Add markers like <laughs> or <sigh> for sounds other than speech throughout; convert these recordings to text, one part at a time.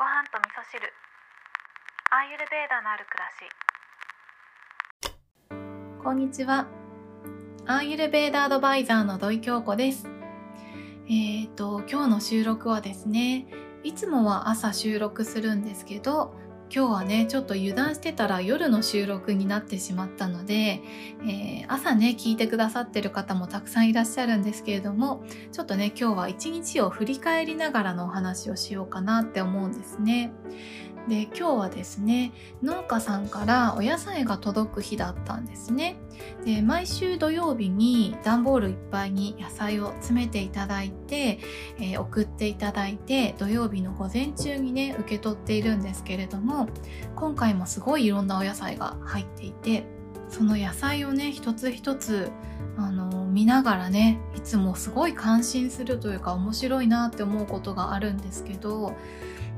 ご飯と味噌汁アーユルベーダのある暮らしこんにちは。アーユルベーダアドバイザーの土井京子です。えっ、と、今日の収録はですね、いつもは朝収録するんですけど、今日はね、ちょっと油断してたら夜の収録になってしまったので、えー朝ね、聞いてくださってる方もたくさんいらっしゃるんですけれども、ちょっとね、今日は一日を振り返りながらのお話をしようかなって思うんですね。で今日はですね農家さんからお野菜が届く日だったんですね。で毎週土曜日に段ボールいっぱいに野菜を詰めていただいて、えー送っていただいて土曜日の午前中にね受け取っているんですけれども今回もすごいいろんなお野菜が入っていてその野菜をね一つ一つあの見ながらねいつもすごい感心するというか面白いなって思うことがあるんですけど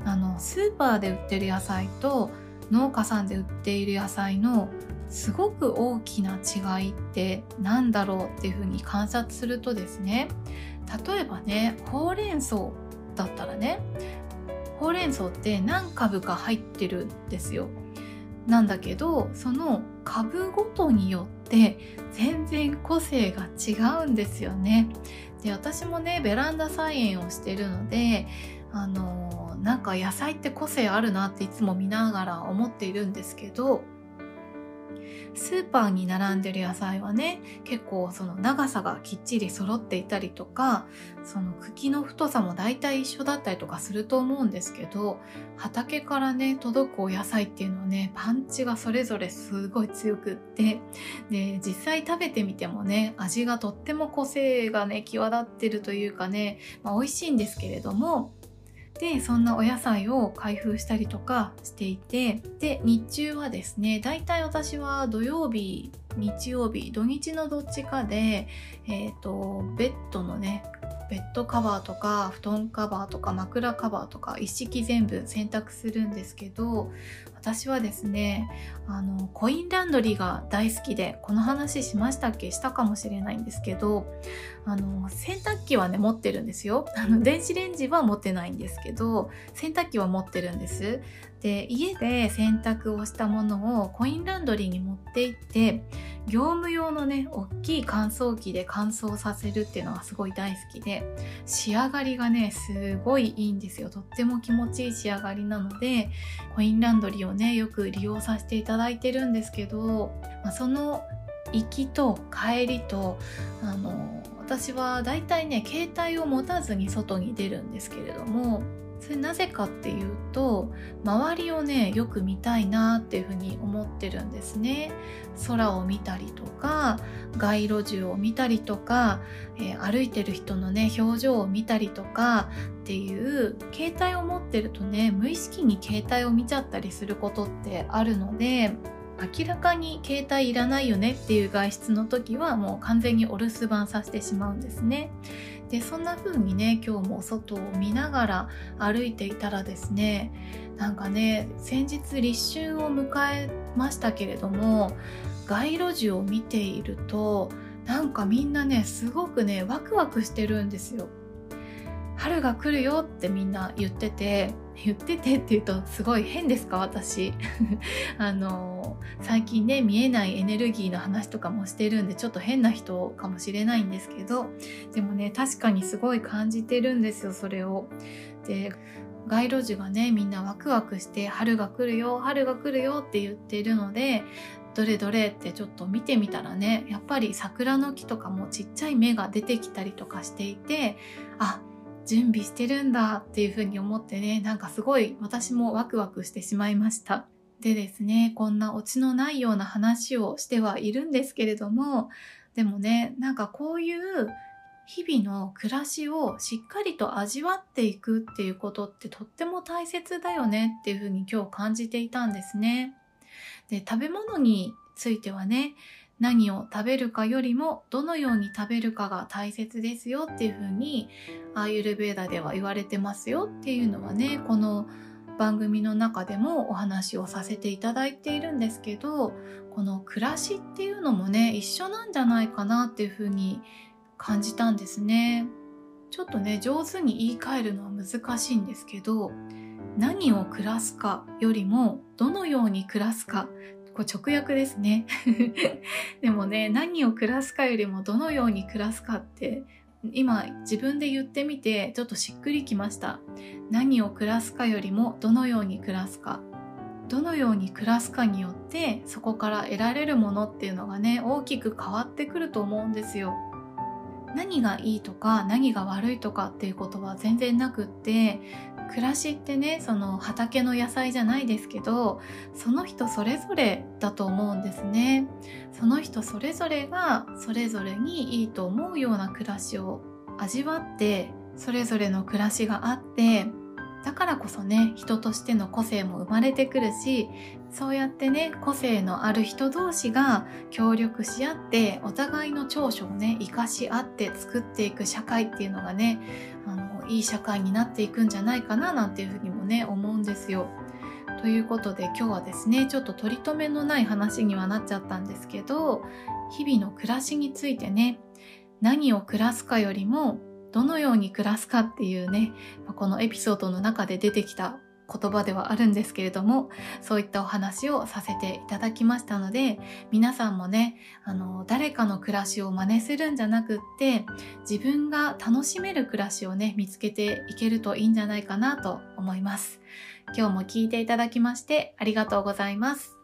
あのスーパーで売ってる野菜と農家さんで売っている野菜のすごく大きな違いって何だろうっていうふうに観察するとですね例えばねほうれん草だったらねほうれん草って何株か入ってるんですよ。なんだけどその株ごとによって全然個性が違うんですよね。で私もねベランダ菜園をしてるのであのなんか野菜って個性あるなっていつも見ながら思っているんですけどスーパーに並んでる野菜はね結構その長さがきっちり揃っていたりとかその茎の太さも大体一緒だったりとかすると思うんですけど畑からね届くお野菜っていうのはねパンチがそれぞれすごい強くってで実際食べてみてもね味がとっても個性がね際立ってるというかね、まあ、美味しいんですけれどもでそんなお野菜を開封したりとかしていてで日中はですねだいたい私は土曜日日曜日土日のどっちかで、えー、とベッドのねベッドカバーとか布団カバーとか枕カバーとか一式全部洗濯するんですけど私はですねあのコインランドリーが大好きでこの話しましたっけ？したかもしれないんですけどあの洗濯機はね持ってるんですよ。あの電子レンジは持ってないんですけど洗濯機は持ってるんです。で家で洗濯をしたものをコインランドリーに持って行って業務用のね大きい乾燥機で乾燥させるっていうのがすごい大好きで仕上がりがねすごいいいんですよ。とっても気持ちいい仕上がりなのでコインランドリーをねよく利用させていただいてるんですけど、まあ、その行きと帰りとあの私はだいたいね携帯を持たずに外に出るんですけれどもそれなぜかっていうと周りをねよく見たいなっていうふうに思ってるんですね。空を見たりとか街路樹を見たりとか、えー歩いてる人のね表情を見たりとかっていう携帯を持ってるとね無意識に携帯を見ちゃったりすることってあるので明らかに携帯いらないよねっていう外出の時はもう完全にお留守番させてしまうんですね。でそんな風にね今日も外を見ながら歩いていたらですねなんかね先日立春を迎えましたけれども街路樹を見ているとなんかみんなねすごくねワクワクしてるんですよ。春が来るよってみんな言ってて <laughs> 言っててって言うとすごい変ですか？私 <laughs> あの最近ね見えないエネルギーの話とかもしてるんでちょっと変な人かもしれないんですけどでもね確かにすごい感じてるんですよそれを。で街路樹がねみんなワクワクして春が来るよ春が来るよって言ってるのでどれどれってちょっと見てみたらねやっぱり桜の木とかもちっちゃい芽が出てきたりとかしていてあっ準備してるんだっていうふうに思ってねなんかすごい私もワクワクしてしまいましたでですねこんなオチのないような話をしてはいるんですけれどもでもねなんかこういう日々の暮らしをしっかりと味わっていくっていうことってとっても大切だよねっていうふうに今日感じていたんですね。で食べ物についてはね何を食べるかよりもどのように食べるかが大切ですよっていうふうにアーユルベーダでは言われてますよっていうのはねこの番組の中でもお話をさせていただいているんですけどこの暮らしっていうのもね一緒なんじゃないかなっていうふうに感じたんですね。ちょっとね上手に言い換えるのは難しいんですけど何を暮らすかよりもどのように暮らすかこれ直訳ですね。<laughs> でもね何を暮らすかよりもどのように暮らすかって今自分で言ってみてちょっとしっくりきました。何を暮らすかよりもどのように暮らすか。どのように暮らすかによってそこから得られるものっていうのがね大きく変わってくると思うんですよ。何がいいとか何が悪いとかっていうことは全然なくって暮らしってねその畑の野菜じゃないですけどその人それぞれだと思うんですね。その人それぞれがそれぞれにいいと思うような暮らしを味わってそれぞれの暮らしがあってだからこそね人としての個性も生まれてくるしそうやってね個性のある人同士が協力し合ってお互いの長所をね生かし合って作っていく社会っていうのがねあのいい社会になっていくんじゃないかななんていうふうにもね思うんですよ。ということで今日はですねちょっと取り留めのない話にはなっちゃったんですけど日々の暮らしについてね何を暮らすかよりもどのように暮らすかっていうね、このエピソードの中で出てきた言葉ではあるんですけれども、そういったお話をさせていただきましたので、皆さんもね、あの、誰かの暮らしを真似するんじゃなくって、自分が楽しめる暮らしをね、見つけていけるといいんじゃないかなと思います。今日も聞いていただきましてありがとうございます。